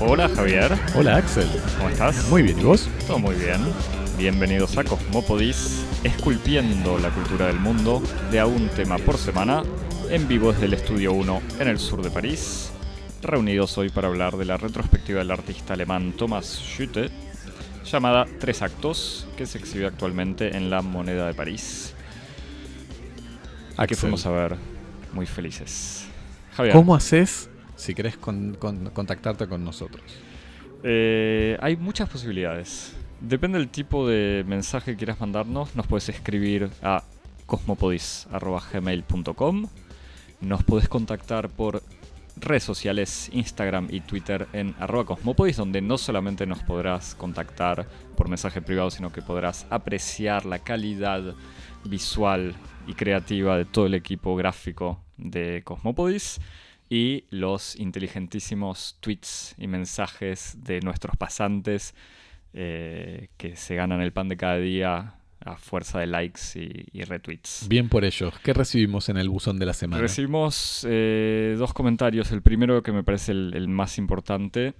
Hola Javier, Hola Axel. ¿cómo estás? Muy bien, ¿y vos? Todo muy bien. Bienvenidos a Cosmopodis, esculpiendo la cultura del mundo de a un tema por semana, en vivo desde el Estudio 1 en el sur de París, reunidos hoy para hablar de la retrospectiva del artista alemán Thomas Schütte, llamada Tres Actos, que se exhibe actualmente en la Moneda de París, a que fuimos a ver muy felices. Javier, ¿Cómo haces si querés con- con- contactarte con nosotros? Eh, hay muchas posibilidades. Depende del tipo de mensaje que quieras mandarnos. Nos puedes escribir a cosmopodis.gmail.com Nos puedes contactar por redes sociales, Instagram y Twitter en arroba cosmopodis, donde no solamente nos podrás contactar por mensaje privado, sino que podrás apreciar la calidad visual y creativa de todo el equipo gráfico de Cosmopodis y los inteligentísimos tweets y mensajes de nuestros pasantes eh, que se ganan el pan de cada día a fuerza de likes y, y retweets. Bien por ellos. ¿Qué recibimos en el buzón de la semana? Recibimos eh, dos comentarios. El primero que me parece el, el más importante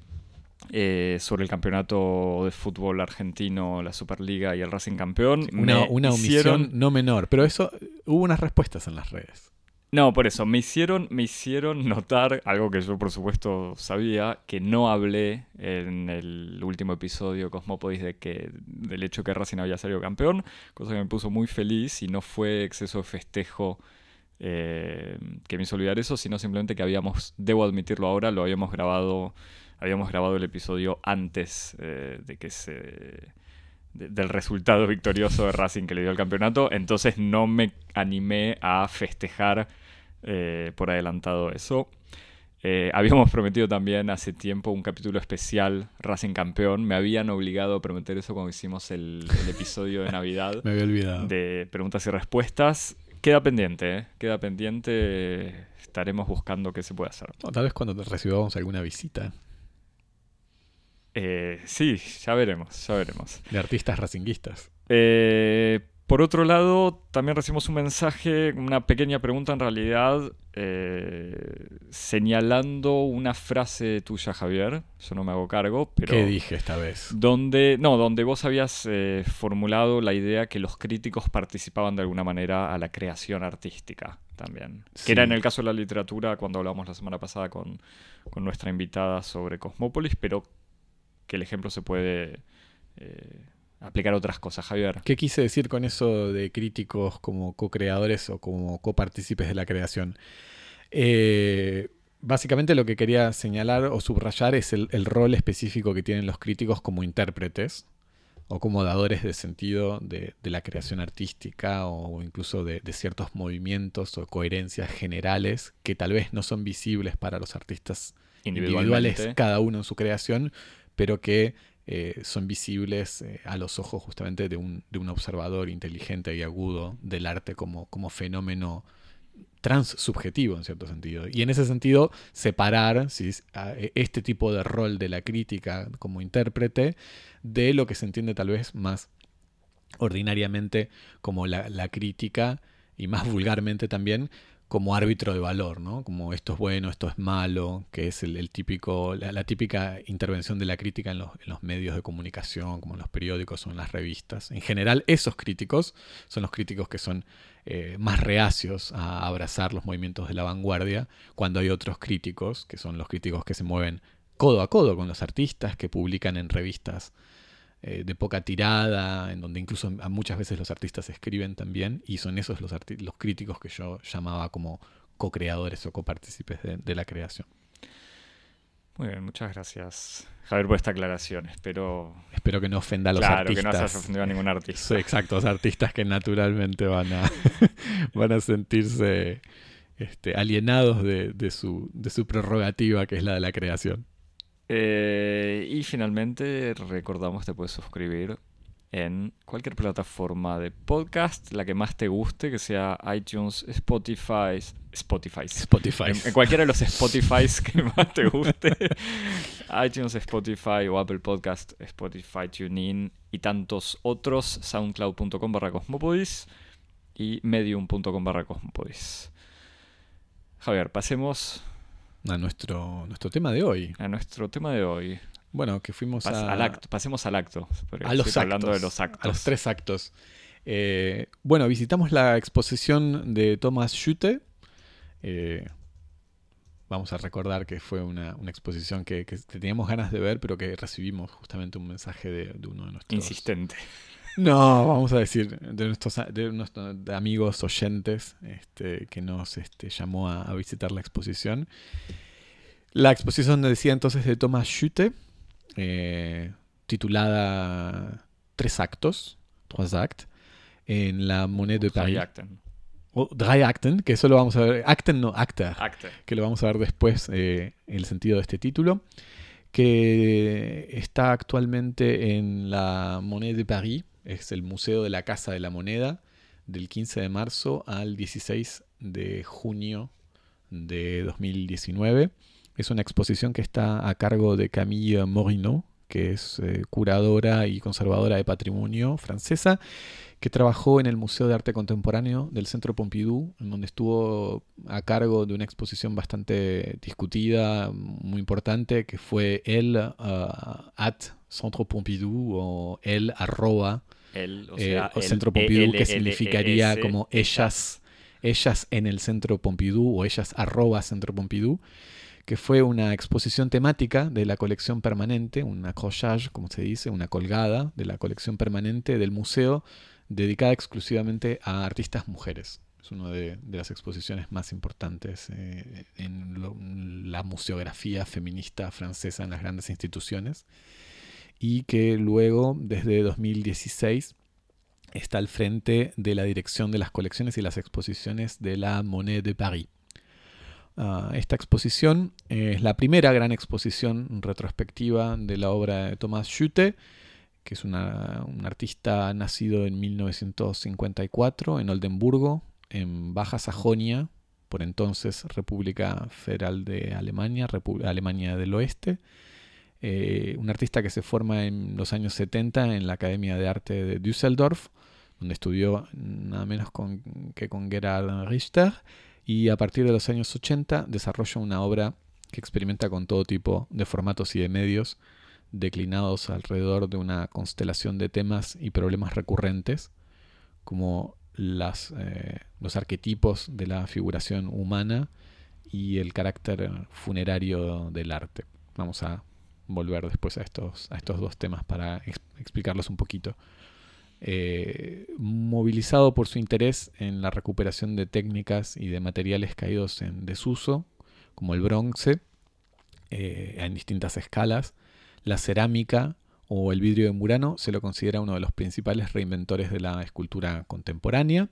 eh, sobre el campeonato de fútbol argentino, la Superliga y el Racing campeón. una, Me una hicieron- omisión no menor, pero eso hubo unas respuestas en las redes. No, por eso, me hicieron, me hicieron notar algo que yo por supuesto sabía, que no hablé en el último episodio de Cosmopodis de que, del hecho que Racing había salido campeón, cosa que me puso muy feliz y no fue exceso de festejo eh, que me hizo olvidar eso, sino simplemente que habíamos, debo admitirlo ahora, lo habíamos grabado, habíamos grabado el episodio antes eh, de que se de- del resultado victorioso de Racing que le dio el campeonato, entonces no me animé a festejar eh, por adelantado eso. Eh, habíamos prometido también hace tiempo un capítulo especial Racing campeón. Me habían obligado a prometer eso cuando hicimos el, el episodio de Navidad Me había olvidado. de preguntas y respuestas. Queda pendiente, ¿eh? queda pendiente. Estaremos buscando qué se puede hacer. Tal vez cuando recibamos alguna visita Eh, sí, ya veremos, ya veremos. de artistas racinguistas. Eh, por otro lado, también recibimos un mensaje, una pequeña pregunta en realidad, eh, señalando una frase tuya, Javier. Yo no me hago cargo, pero... ¿Qué dije esta vez? Donde, no, donde vos habías eh, formulado la idea que los críticos participaban de alguna manera a la creación artística también. Sí. Que era en el caso de la literatura, cuando hablamos la semana pasada con, con nuestra invitada sobre Cosmópolis, pero que el ejemplo se puede eh, aplicar otras cosas, Javier. ¿Qué quise decir con eso de críticos como co-creadores o como copartícipes de la creación? Eh, básicamente lo que quería señalar o subrayar es el, el rol específico que tienen los críticos como intérpretes o como dadores de sentido de, de la creación artística o incluso de, de ciertos movimientos o coherencias generales que tal vez no son visibles para los artistas individuales, cada uno en su creación, pero que eh, son visibles eh, a los ojos justamente de un, de un observador inteligente y agudo del arte como, como fenómeno transsubjetivo en cierto sentido. Y en ese sentido, separar e- este tipo de rol de la crítica como intérprete de lo que se entiende tal vez más ordinariamente como la, la crítica y más vulgarmente también como árbitro de valor, ¿no? Como esto es bueno, esto es malo, que es el, típico, la, la típica intervención de la crítica en los, en los medios de comunicación, como en los periódicos o en las revistas. En general, esos críticos son los críticos que son eh, más reacios a abrazar los movimientos de la vanguardia, cuando hay otros críticos, que son los críticos que se mueven codo a codo con los artistas, que publican en revistas eh, de poca tirada, en donde incluso muchas veces los artistas escriben también, y son esos los, los críticos que yo llamaba como co-creadores o copartícipes de, de la creación. Muy bien, muchas gracias, Javier, por esta aclaración. Espero Espero que no ofenda a los claro, artistas. que no se ofendido a ningún artista. Sí, exacto, los artistas que naturalmente van a, van a sentirse este, alienados de, de su, de su prerrogativa, que es la de la creación. Eh, y finalmente recordamos te puedes suscribir en cualquier plataforma de podcast, la que más te guste, que sea iTunes, Spotify, Spotify. Spotify. En, en cualquiera de los Spotify que más te guste. iTunes, Spotify o Apple Podcast, Spotify, TuneIn y tantos otros. Soundcloud.com barra Cosmopodis y Medium.com barra Cosmopodis. Javier, pasemos A nuestro, nuestro tema de hoy. a nuestro tema de hoy. Bueno, que fuimos Pas- a, al acto, pasemos al acto. a los actos. hablando de los actos. A los tres actos. Eh, bueno, visitamos la exposición de Thomas Schutte. Eh, vamos a recordar que fue una, una exposición que, que teníamos ganas de ver, pero que recibimos justamente un mensaje de, de uno de nuestros... Insistente. No, vamos a decir, de nuestros, de nuestros amigos oyentes este, que nos este, llamó a, a visitar la exposición. La exposición decía entonces de Thomas Schutte, eh, titulada Tres actos, Trois actes, en la Monnaie de Paris. Acten. O Drei Akten, que eso lo vamos a ver. Akten no, acta Acte. que lo vamos a ver después eh, el sentido de este título, que está actualmente en la Monnaie de Paris, es el Museo de la Casa de la Moneda, del 15 de marzo al 16 de junio de 2019. Es una exposición que está a cargo de Camille Morinot, que es eh, curadora y conservadora de patrimonio francesa, que trabajó en el Museo de Arte Contemporáneo del Centro Pompidou, en donde estuvo a cargo de una exposición bastante discutida, muy importante, que fue el uh, at Centro Pompidou o el arroba El, o eh, sea, o el Centro Pompidou, que ELLES, significaría como ellas, ellas en el Centro Pompidou o ellas arroba Centro Pompidou, que fue una exposición temática de la colección permanente, un accrochage, como se dice, una colgada de la colección permanente del museo, dedicada exclusivamente a artistas mujeres. Es una de, las exposiciones más importantes eh, en la museografía feminista francesa en las grandes instituciones y que luego, desde 2016, está al frente de la dirección de las colecciones y las exposiciones de la Monnaie de Paris. Ah, esta exposición es la primera gran exposición retrospectiva de la obra de Thomas Schutte, que es un artista nacido en 1954 en Oldenburgo, en Baja Sajonia, por entonces República Federal de Alemania, Alemania del Oeste. Eh, un artista que se forma en los años 70 en la Academia de Arte de Düsseldorf, donde estudió nada menos que con Gerhard Richter, y a partir de los años 80 desarrolla una obra que experimenta con todo tipo de formatos y de medios, declinados alrededor de una constelación de temas y problemas recurrentes, como eh, los arquetipos de la figuración humana y el carácter funerario del arte. Vamos a volver después a estos, a estos dos temas para ex- explicarlos un poquito. Eh, movilizado por su interés en la recuperación de técnicas y de materiales caídos en desuso, como el bronce, eh, en distintas escalas, la cerámica o el vidrio de Murano se lo considera uno de los principales reinventores de la escultura contemporánea.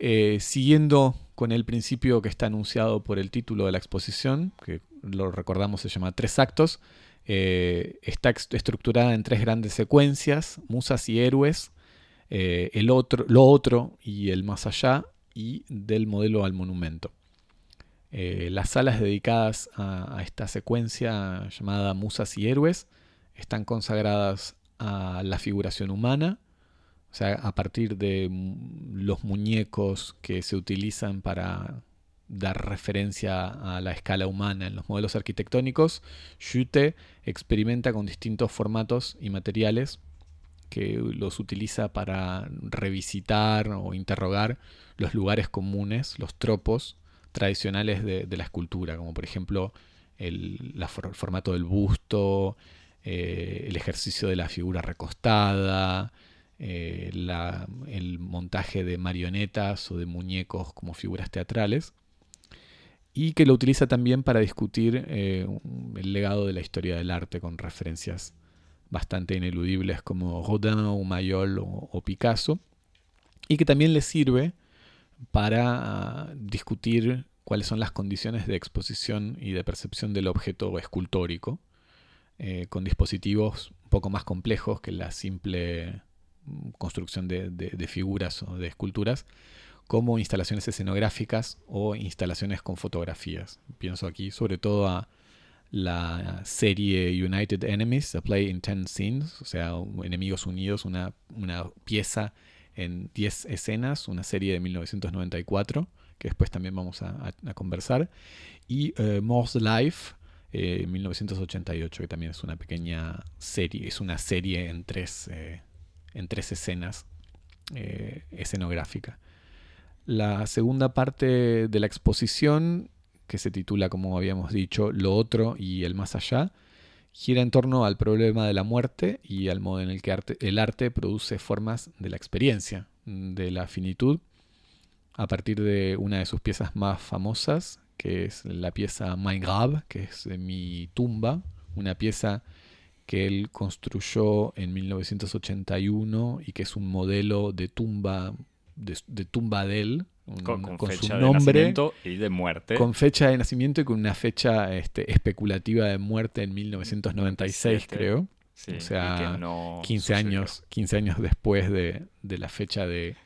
Eh, siguiendo con el principio que está anunciado por el título de la exposición, que lo recordamos se llama Tres Actos, eh, está estructurada en tres grandes secuencias, musas y héroes, eh, el otro, lo otro y el más allá, y del modelo al monumento. Eh, las salas dedicadas a, esta secuencia llamada Musas y Héroes están consagradas a la figuración humana, o sea, a partir de los muñecos que se utilizan para dar referencia a la escala humana en los modelos arquitectónicos, Schutte experimenta con distintos formatos y materiales que los utiliza para revisitar o interrogar los lugares comunes, los tropos tradicionales de, la escultura, como por ejemplo el, formato del busto, eh, el ejercicio de la figura recostada, eh, el montaje de marionetas o de muñecos como figuras teatrales, y que lo utiliza también para discutir eh, el legado de la historia del arte con referencias bastante ineludibles como Rodin o Mayol o Picasso, y que también le sirve para ah, discutir cuáles son las condiciones de exposición y de percepción del objeto escultórico, eh, con dispositivos un poco más complejos que la simple construcción de, figuras o de esculturas, como instalaciones escenográficas o instalaciones con fotografías. Pienso aquí sobre todo a la serie United Enemies, A Play in Ten Scenes, o sea, Enemigos Unidos, una, una pieza en 10 escenas, una serie de 1994, que después también vamos a, conversar, y Morse Life, eh, 1988, que también es una pequeña serie, es una serie en tres, eh, en tres escenas eh, escenográfica. La segunda parte de la exposición, que se titula, como habíamos dicho, Lo otro y el más allá, gira en torno al problema de la muerte y al modo en el que el arte produce formas de la experiencia, de la finitud, a partir de una de sus piezas más famosas, que es la pieza Mein Grab, que es mi tumba, una pieza que él construyó en 1981 y que es un modelo de tumba de, tumba de él, con, fecha de nacimiento y de muerte. Con fecha de nacimiento y con una fecha este, especulativa de muerte en 1996, creo. o sea, 15, años, 15 años después de, la fecha de,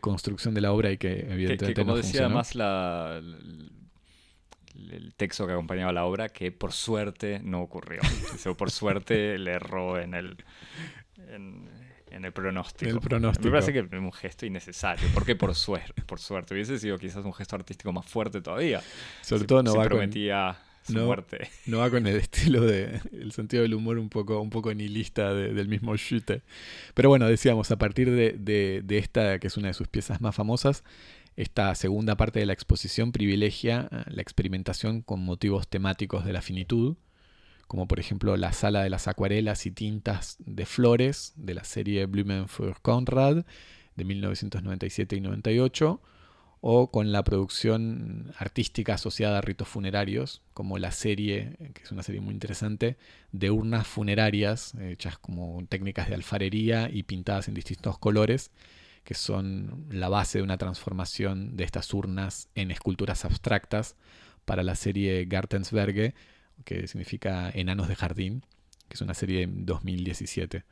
construcción de la obra y que evidentemente como decía además la, el texto que acompañaba la obra, que por suerte no ocurrió. por suerte le erró en el... En el pronóstico. El pronóstico. Me parece que es un gesto innecesario. ¿Por qué por suerte? Por suerte. Hubiese sido quizás un gesto artístico más fuerte todavía. Sobre todo no va prometía con, no, muerte. No va con el estilo de el sentido del humor un poco, un poco nihilista del mismo Schütte. Pero bueno, decíamos, a partir de, de, esta, que es una de sus piezas más famosas, esta segunda parte de la exposición privilegia eh, la experimentación con motivos temáticos de la finitud como por ejemplo la sala de las acuarelas y tintas de flores de la serie Blumen für Conrad de 1997 y 98, o con la producción artística asociada a ritos funerarios, como la serie, que es una serie muy interesante, de urnas funerarias, hechas como técnicas de alfarería y pintadas en distintos colores, que son la base de una transformación de estas urnas en esculturas abstractas para la serie Gartensberge, que significa Enanos de Jardín, que es una serie de 2017.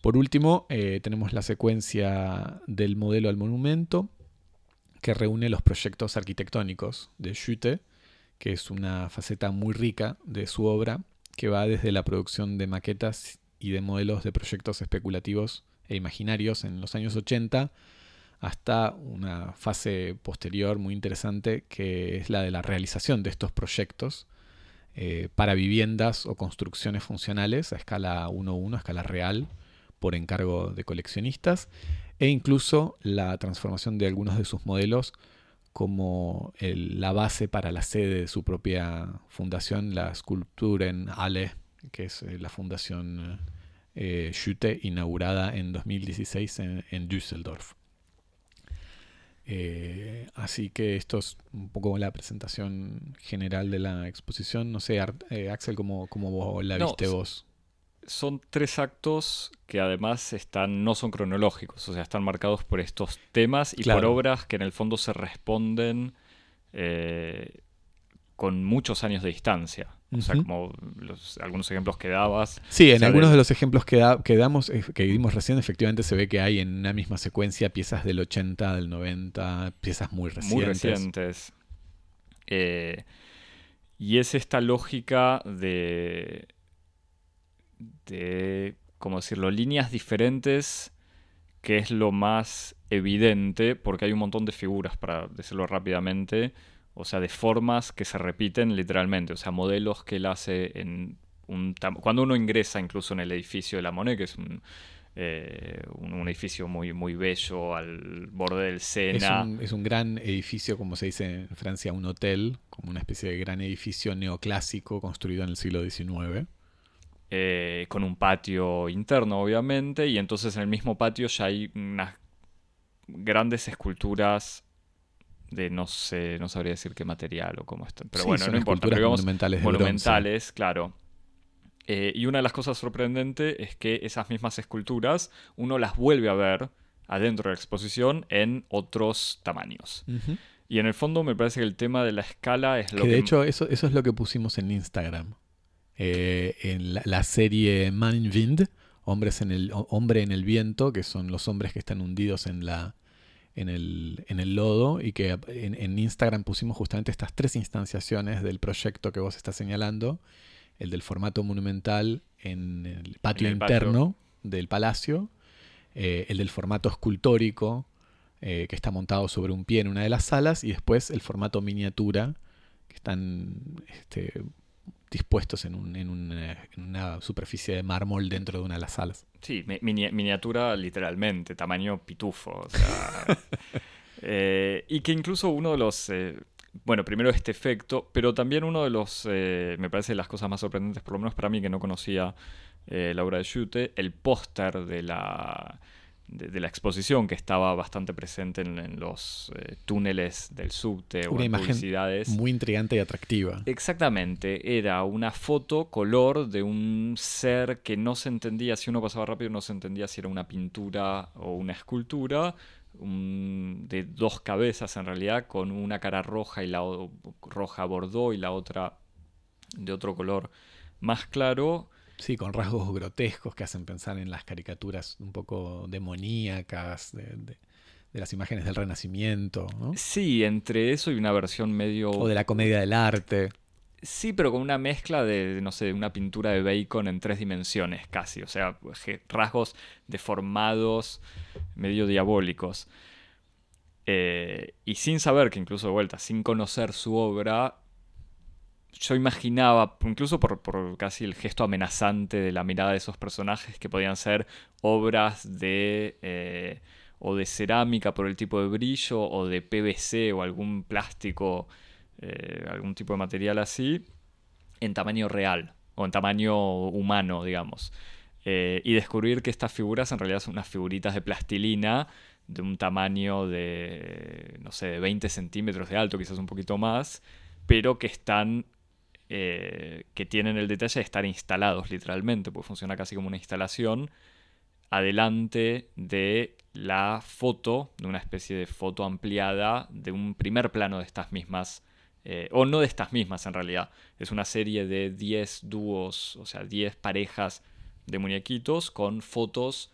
Por último, eh, tenemos la secuencia del modelo al monumento, que reúne los proyectos arquitectónicos de Schütte, que es una faceta muy rica de su obra, que va desde la producción de maquetas y de modelos de proyectos especulativos e imaginarios en los años 80 hasta una fase posterior muy interesante que es la de la realización de estos proyectos eh, para viviendas o construcciones funcionales a escala 1-1, a escala real, por encargo de coleccionistas, e incluso la transformación de algunos de sus modelos como la base para la sede de su propia fundación, la en Ale, que es eh, la fundación eh, Schütte, inaugurada en 2016 en Düsseldorf. Eh, así que esto es un poco la presentación general de la exposición. No sé, eh, Axel, ¿cómo, cómo la viste vos? Son tres actos que además están, no son cronológicos, o sea, están marcados por estos temas y por obras que en el fondo se responden eh, con muchos años de distancia. O sea, como algunos ejemplos que dabas. Sí, en algunos de... los ejemplos que, damos, eh, que vimos recién, efectivamente se ve que hay en una misma secuencia piezas del 80, del 90, piezas muy recientes. Muy recientes. Eh, y es esta lógica de, de, ¿cómo decirlo?, líneas diferentes que es lo más evidente, porque hay un montón de figuras, para decirlo rápidamente, o sea, de formas que se repiten literalmente, o sea, modelos que él hace en un... Cuando uno ingresa incluso en el edificio de la Monet, que es un, eh, un, edificio muy, muy bello al borde del Sena. Es un, gran edificio, como se dice en Francia, un hotel, como una especie de gran edificio neoclásico construido en el siglo XIX. Eh, con un patio interno, obviamente, y entonces en el mismo patio ya hay unas grandes esculturas de no sé, no sabría decir qué material o cómo están. Pero bueno, no importa. Pero monumentales, monumentales claro. Eh, y una de las cosas sorprendentes es que esas mismas esculturas uno las vuelve a ver adentro de la exposición en otros tamaños. Y en el fondo me parece que el tema de la escala es lo que... de hecho, eso, eso es lo que pusimos en Instagram. Eh, en la, serie Mind Wind hombres en el, Hombre en el Viento, que son los hombres que están hundidos en la, en el, en el lodo y que en, Instagram pusimos justamente estas tres instanciaciones del proyecto que vos estás señalando, el del formato monumental en el patio. interno del palacio, eh, el del formato escultórico eh, que está montado sobre un pie en una de las salas. Y después el formato miniatura que están este, dispuestos en, una, superficie de mármol dentro de una de las salas. Sí, miniatura literalmente, tamaño pitufo. Eh, y que incluso uno de los... Eh, bueno, primero este efecto, pero también uno de los, eh, me parece, las cosas más sorprendentes, por lo menos para mí que no conocía la obra de Schute, el póster de la de, la exposición que estaba bastante presente en, los eh, túneles del subte o en publicidades. Muy intrigante y atractiva. Exactamente, era una foto color de un ser que no se entendía, si uno pasaba rápido no se entendía si era una pintura o una escultura, de dos cabezas en realidad, con una cara roja y la roja bordó y la otra de otro color más claro Sí, con rasgos grotescos que hacen pensar en las caricaturas un poco demoníacas de, las imágenes del Renacimiento. ¿no? Sí, entre eso y una versión medio... O de la comedia del arte. Sí, pero con una mezcla de, no sé, una pintura de bacon en tres dimensiones casi. O sea, rasgos deformados, medio diabólicos. Eh, y sin saber que incluso de vuelta, sin conocer su obra, yo imaginaba, incluso por, casi el gesto amenazante de la mirada de esos personajes, que podían ser obras de eh, o de cerámica por el tipo de brillo, o de PVC o algún plástico, eh, algún tipo de material así, en tamaño real, o en tamaño humano, digamos. Eh, y descubrir que estas figuras en realidad son unas figuritas de plastilina de un tamaño de, no sé, de 20 centímetros de alto, quizás un poquito más, pero que están eh, que tienen el detalle de estar instalados literalmente, porque funciona casi como una instalación, adelante de la foto, de una especie de foto ampliada de un primer plano de estas mismas, eh, o no de estas mismas en realidad, es una serie de 10 dúos, o sea, 10 parejas de muñequitos con fotos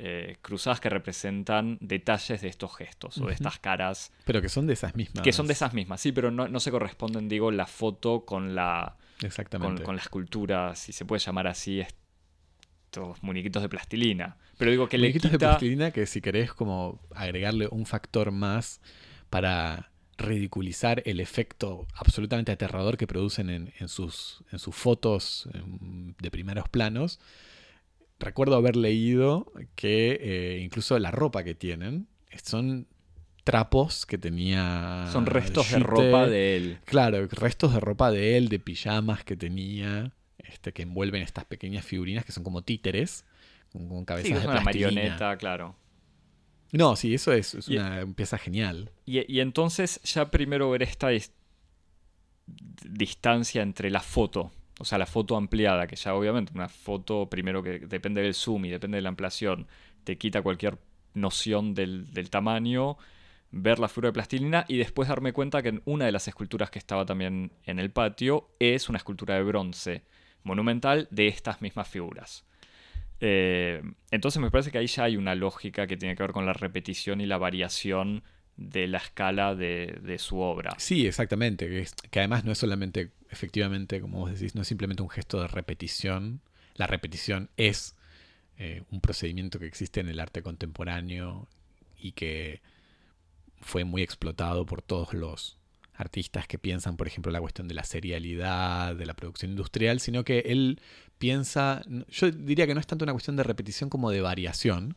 eh, cruzadas que representan detalles de estos gestos o de estas caras. Pero que son de esas mismas. Que son de esas mismas, sí, pero no, se corresponden, digo, la foto con la. Exactamente. Con, la escultura, si se puede llamar así, estos muñequitos de plastilina. Pero digo que muñequitos de plastilina que si querés como agregarle un factor más para ridiculizar el efecto absolutamente aterrador que producen en, sus, en sus fotos de primeros planos recuerdo haber leído que eh, incluso la ropa que tienen son trapos que tenía. Son restos de ropa de él. Claro, restos de ropa de él, de pijamas que tenía, este, que envuelven estas pequeñas figurinas que son como títeres, con, cabezas sí, es una marioneta, claro. No, sí, eso es, una pieza genial. Y, entonces ya primero ver esta distancia entre la foto o sea, la foto ampliada, que ya obviamente una foto primero que depende del zoom y depende de la ampliación, te quita cualquier noción del, tamaño, ver la figura de plastilina y después darme cuenta que una de las esculturas que estaba también en el patio es una escultura de bronce monumental de estas mismas figuras. Eh, entonces me parece que ahí ya hay una lógica que tiene que ver con la repetición y la variación de la escala de, su obra. Sí, exactamente, que, además no es solamente, efectivamente, como vos decís, no es simplemente un gesto de repetición, la repetición es eh, un procedimiento que existe en el arte contemporáneo y que fue muy explotado por todos los artistas que piensan, por ejemplo, la cuestión de la serialidad, de la producción industrial, sino que él piensa, yo diría que no es tanto una cuestión de repetición como de variación,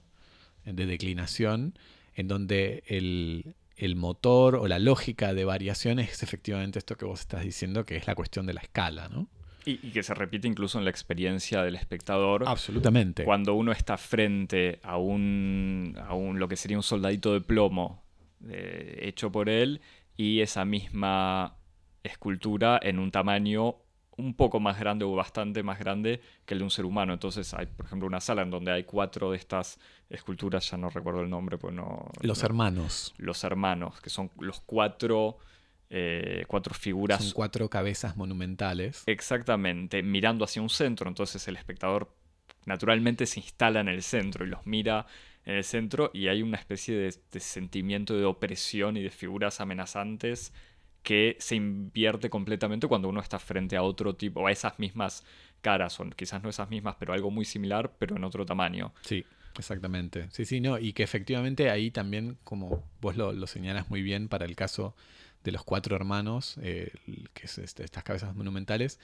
de declinación, en donde el, motor o la lógica de variación es efectivamente esto que vos estás diciendo, que es la cuestión de la escala, ¿no? Y, que se repite incluso en la experiencia del espectador. Absolutamente. Cuando uno está frente a un, a un lo que sería un soldadito de plomo eh, hecho por él y esa misma escultura en un tamaño un poco más grande o bastante más grande que el de un ser humano. Entonces hay, por ejemplo, una sala en donde hay cuatro de estas esculturas, ya no recuerdo el nombre, pues no... Los hermanos. Los hermanos, que son los cuatro... Eh, cuatro figuras. Son cuatro cabezas monumentales. Exactamente, mirando hacia un centro, entonces el espectador naturalmente se instala en el centro y los mira en el centro y hay una especie de, sentimiento de opresión y de figuras amenazantes que se invierte completamente cuando uno está frente a otro tipo, a esas mismas caras, son quizás no esas mismas, pero algo muy similar, pero en otro tamaño. Sí, exactamente. Sí, sí, no, y que efectivamente ahí también, como vos lo, señalas muy bien para el caso de los cuatro hermanos, eh, que es este, estas cabezas monumentales,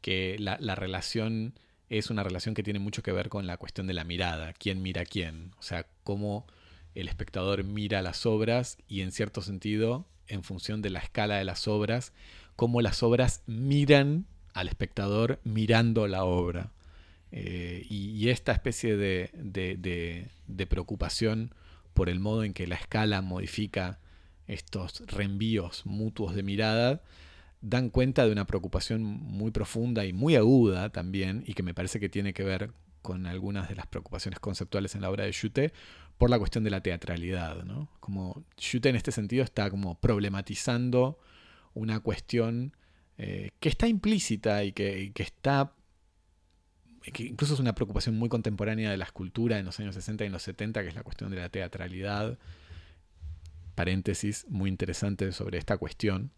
que la, la relación es una relación que tiene mucho que ver con la cuestión de la mirada, quién mira quién, o sea, cómo el espectador mira las obras y en cierto sentido, en función de la escala de las obras, cómo las obras miran al espectador mirando la obra. Eh, y, esta especie de, de, preocupación por el modo en que la escala modifica estos reenvíos mutuos de mirada, dan cuenta de una preocupación muy profunda y muy aguda también, y que me parece que tiene que ver con algunas de las preocupaciones conceptuales en la obra de Chute por la cuestión de la teatralidad. ¿no? Como Chute en este sentido está como problematizando una cuestión eh, que está implícita y que, que, está que incluso es una preocupación muy contemporánea de la escultura en los años 60 y en los 70, que es la cuestión de la teatralidad. Paréntesis muy interesante sobre esta cuestión.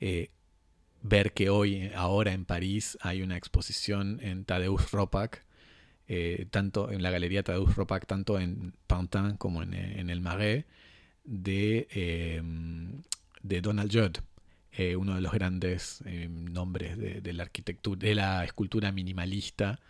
Eh, ver que hoy, ahora en París, hay una exposición en Tadeusz Ropak, eh, tanto en la galería Tadeusz Ropak, tanto en Pantin como en, el Marais, de, eh, de Donald Judd, uno de los grandes nombres de, la arquitectura, de la escultura minimalista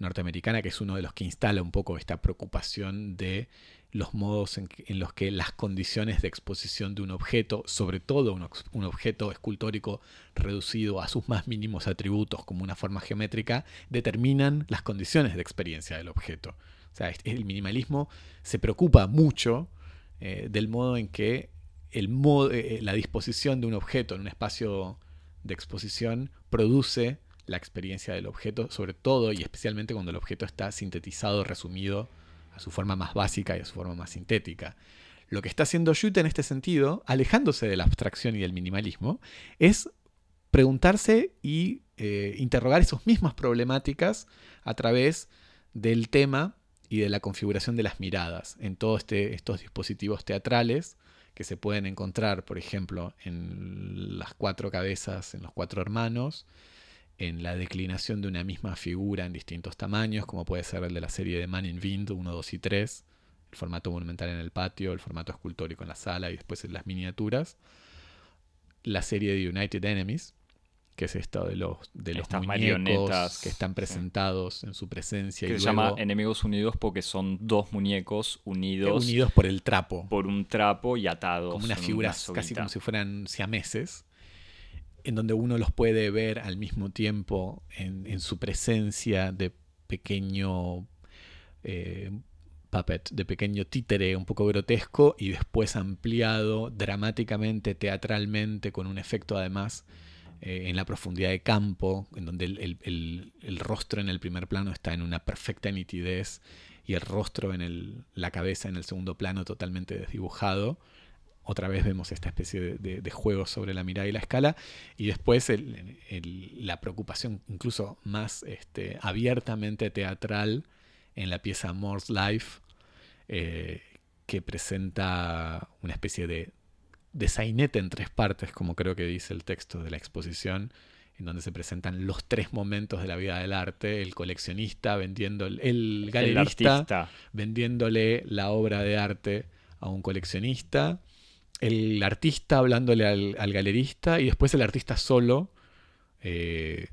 norteamericana, que es uno de los que instala un poco esta preocupación de los modos en, los que las condiciones de exposición de un objeto, sobre todo un, objeto escultórico reducido a sus más mínimos atributos como una forma geométrica, determinan las condiciones de experiencia del objeto. O sea, el minimalismo se preocupa mucho eh, del modo en que modo, eh, la disposición de un objeto en un espacio de exposición produce la experiencia del objeto, sobre todo y especialmente cuando el objeto está sintetizado, resumido su forma más básica y a su forma más sintética. Lo que está haciendo Jute en este sentido, alejándose de la abstracción y del minimalismo, es preguntarse y eh, interrogar esas mismas problemáticas a través del tema y de la configuración de las miradas en todos este, estos dispositivos teatrales que se pueden encontrar, por ejemplo, en las cuatro cabezas, en los cuatro hermanos, en la declinación de una misma figura en distintos tamaños, como puede ser el de la serie de Man in Wind 1, 2 y 3, el formato monumental en el patio, el formato escultórico en la sala y después en las miniaturas. La serie de United Enemies, que es esto de los, de los muñecos que están presentados en su presencia. Que se llama Enemigos Unidos porque son dos muñecos unidos. Unidos por el trapo. Por un trapo y atados. Como unas figuras casi como si fueran siameses en donde uno los puede ver al mismo tiempo en, su presencia de pequeño eh, puppet, de pequeño títere un poco grotesco y después ampliado dramáticamente, teatralmente, con un efecto además eh, en la profundidad de campo, en donde el, rostro en el primer plano está en una perfecta nitidez y el rostro en la cabeza en el segundo plano totalmente desdibujado otra vez vemos esta especie de, juego sobre la mirada y la escala, y después la preocupación incluso más este, abiertamente teatral en la pieza Moore's Life, eh, que presenta una especie de, de sainete en tres partes, como creo que dice el texto de la exposición, en donde se presentan los tres momentos de la vida del arte, el coleccionista vendiendo, el galerista vendiéndole la obra de arte a un coleccionista, el artista hablándole al, galerista y después el artista solo eh,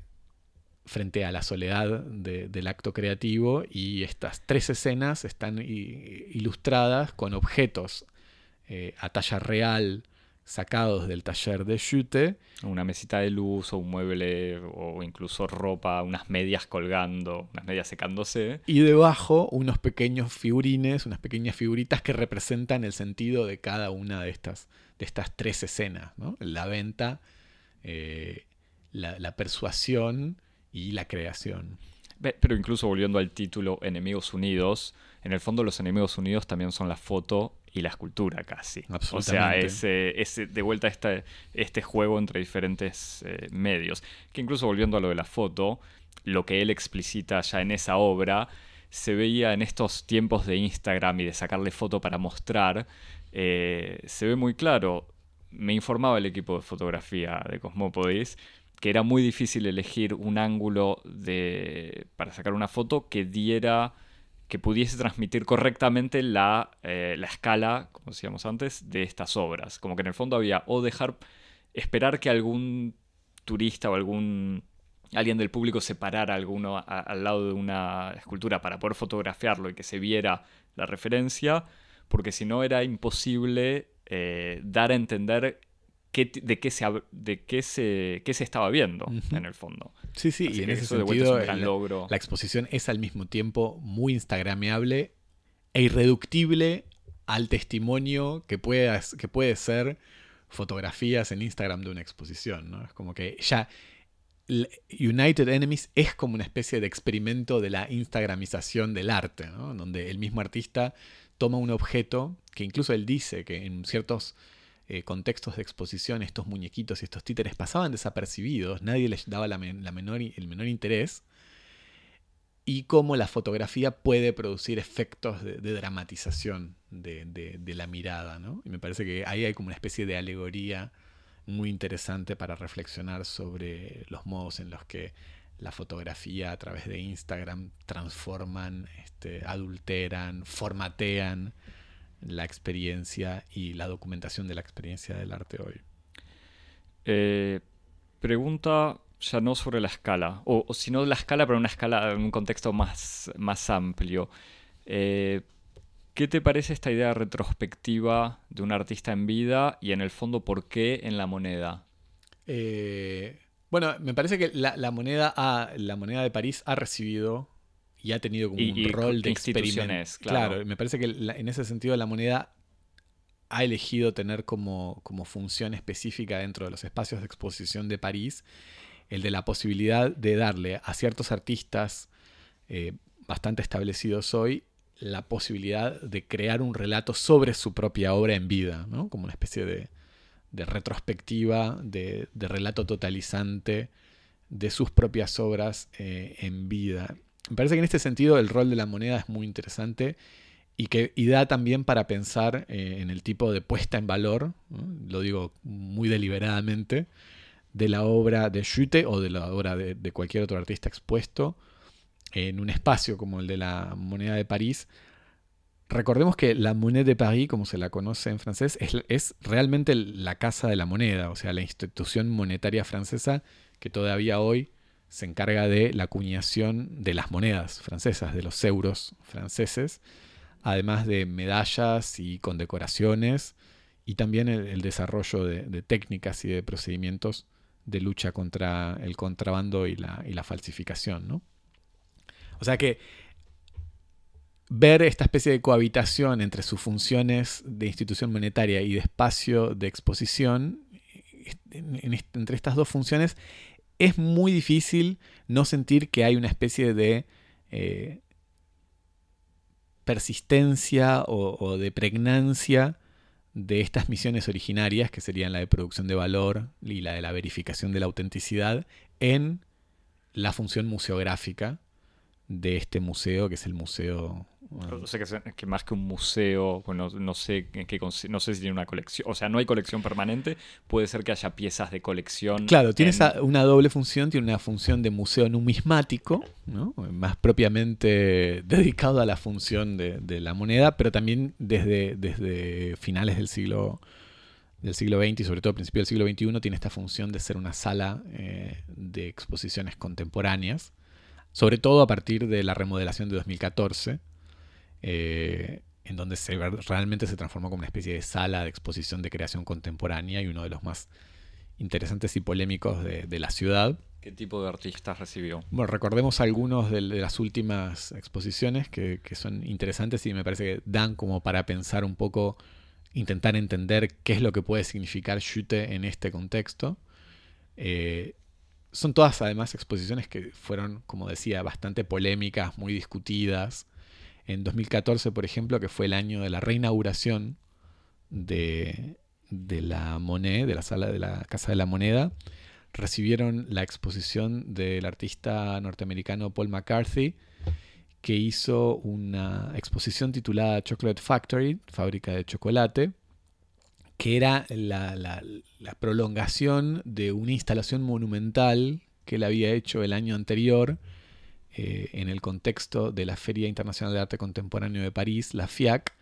frente a la soledad del acto creativo y estas tres escenas están ilustradas con objetos eh, a talla real sacados del taller de Jute. Una mesita de luz o un mueble o incluso ropa, unas medias colgando, unas medias secándose. Y debajo unos pequeños figurines, unas pequeñas figuritas que representan el sentido de cada una de estas, de estas tres escenas. La venta, eh, la, persuasión y la creación. Pero incluso volviendo al título Enemigos Unidos, en el fondo los Enemigos Unidos también son la foto y la escultura casi. O sea, es, de vuelta este, este juego entre diferentes eh, medios. Que incluso volviendo a lo de la foto, lo que él explicita ya en esa obra, se veía en estos tiempos de Instagram y de sacarle foto para mostrar, eh, se ve muy claro. Me informaba el equipo de fotografía de Cosmopodis que era muy difícil elegir un ángulo de, para sacar una foto que diera que pudiese transmitir correctamente la, eh, la, escala, como decíamos antes, de estas obras. Como que en el fondo había o dejar, esperar que algún turista o algún alguien del público se parara alguno al lado de una escultura para poder fotografiarlo y que se viera la referencia, porque si no era imposible eh, dar a entender de, qué se, de qué se, qué se estaba viendo en el fondo. Sí, sí, y en ese sentido la, logro. la exposición es al mismo tiempo muy instagrameable e irreductible al testimonio que puede, que puede ser fotografías en Instagram de una exposición. ¿no? Es como que ya United Enemies es como una especie de experimento de la instagramización del arte, ¿no? donde el mismo artista toma un objeto que incluso él dice que en ciertos eh, contextos de exposición estos muñequitos y estos títeres pasaban desapercibidos, nadie les daba la, menor, el menor interés, y cómo la fotografía puede producir efectos de, dramatización de, la mirada. ¿no? Y me parece que ahí hay como una especie de alegoría muy interesante para reflexionar sobre los modos en los que la fotografía a través de Instagram transforman, este, adulteran, formatean la experiencia y la documentación de la experiencia del arte hoy. Eh, pregunta ya no sobre la escala, o, si no la escala, pero una escala en un contexto más, más amplio. Eh, ¿Qué te parece esta idea retrospectiva de un artista en vida y en el fondo por qué en la moneda? Eh, bueno, me parece que la, moneda la moneda de París ha recibido y ha tenido como un rol de experimento. Claro. me parece que en ese sentido la moneda ha elegido tener como, como, función específica dentro de los espacios de exposición de París el de la posibilidad de darle a ciertos artistas eh, bastante establecidos hoy la posibilidad de crear un relato sobre su propia obra en vida, ¿no? como una especie de, retrospectiva, de, relato totalizante de sus propias obras eh, en vida. Me parece que en este sentido el rol de la moneda es muy interesante y que da también para pensar eh, en el tipo de puesta en valor, lo digo muy deliberadamente, de la obra de Schütte o de la obra de, cualquier otro artista expuesto en un espacio como el de la moneda de París. Recordemos que la monnaie de Paris, como se la conoce en francés, es realmente la casa de la moneda, o sea, la institución monetaria francesa que todavía hoy se encarga de la acuñación de las monedas francesas, de los euros franceses, además de medallas y condecoraciones, y también el, desarrollo de, técnicas y de procedimientos de lucha contra el contrabando y la, falsificación. ¿no? O sea que ver esta especie de cohabitación entre sus funciones de institución monetaria y de espacio de exposición, entre estas dos funciones, es muy difícil no sentir que hay una especie de eh, persistencia o, de pregnancia de estas misiones originarias, que serían la de producción de valor y la de la verificación de la autenticidad, en la función museográfica de este museo, que es el Museo o sea, que, más que un museo, bueno, no sé en qué no sé si tiene una colección, o sea, no hay colección permanente, puede ser que haya piezas de colección. Claro, tiene una doble función, tiene una función de museo numismático, ¿no? más propiamente dedicado a la función de, la moneda, pero también desde, desde finales del siglo del siglo XX y sobre todo a principios del siglo XXI tiene esta función de ser una sala eh, de exposiciones contemporáneas, sobre todo a partir de la remodelación de 2014 eh, en donde se, realmente se transformó como una especie de sala de exposición de creación contemporánea y uno de los más interesantes y polémicos de, la ciudad. ¿Qué tipo de artistas recibió? Bueno, recordemos algunos de, las últimas exposiciones que, son interesantes y me parece que dan como para pensar un poco, intentar entender qué es lo que puede significar Schütte en este contexto. Eh, son todas además exposiciones que fueron, como decía, bastante polémicas, muy discutidas en 2014, por ejemplo, que fue el año de la reinauguración de, de la Monet, de la sala de la Casa de la Moneda, recibieron la exposición del artista norteamericano Paul McCarthy, que hizo una exposición titulada Chocolate Factory, fábrica de chocolate, que era la, prolongación de una instalación monumental que él había hecho el año anterior eh, en el contexto de la Feria Internacional de Arte Contemporáneo de París, la FIAC,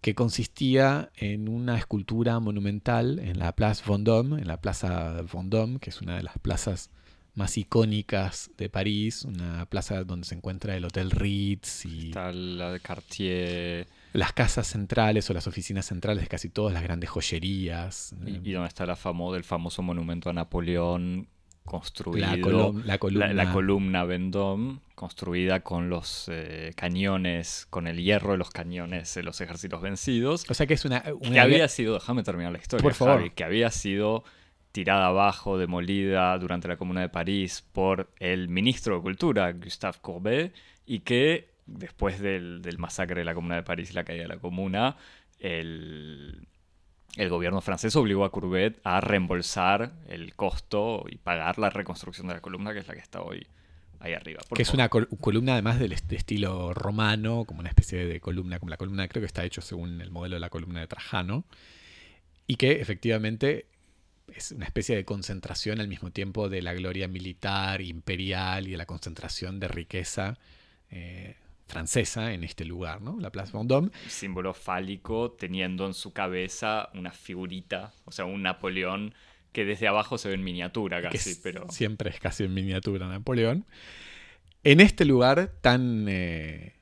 que consistía en una escultura monumental en la Place Vendôme, en la Plaza Vendôme, que es una de las plazas más icónicas de París, una plaza donde se encuentra el Hotel Ritz y Está la de Cartier. las casas centrales o las oficinas centrales de casi todas las grandes joyerías. Y, y donde está la famo, el famoso monumento a Napoleón construido. La, colum- la columna. La, la columna Vendôme, construida con los eh, cañones, con el hierro de los cañones de los ejércitos vencidos. O sea que es una... Que había sido, déjame terminar la historia, Por favor. Javi, que había sido tirada abajo, demolida durante la Comuna de París por el ministro de Cultura, Gustave Courbet, y que después del, del masacre de la Comuna de París y la caída de la Comuna, el, el gobierno francés obligó a Courbet a reembolsar el costo y pagar la reconstrucción de la columna, que es la que está hoy ahí arriba. Que es una col- columna además del est- de estilo romano, como una especie de columna, como la columna creo que está hecho según el modelo de la columna de Trajano, y que efectivamente es una especie de concentración al mismo tiempo de la gloria militar, imperial y de la concentración de riqueza eh, francesa en este lugar, ¿no? La Place Vendôme. símbolo fálico teniendo en su cabeza una figurita, o sea, un Napoleón que desde abajo se ve en miniatura casi, es- pero siempre es casi en miniatura Napoleón. En este lugar tan eh,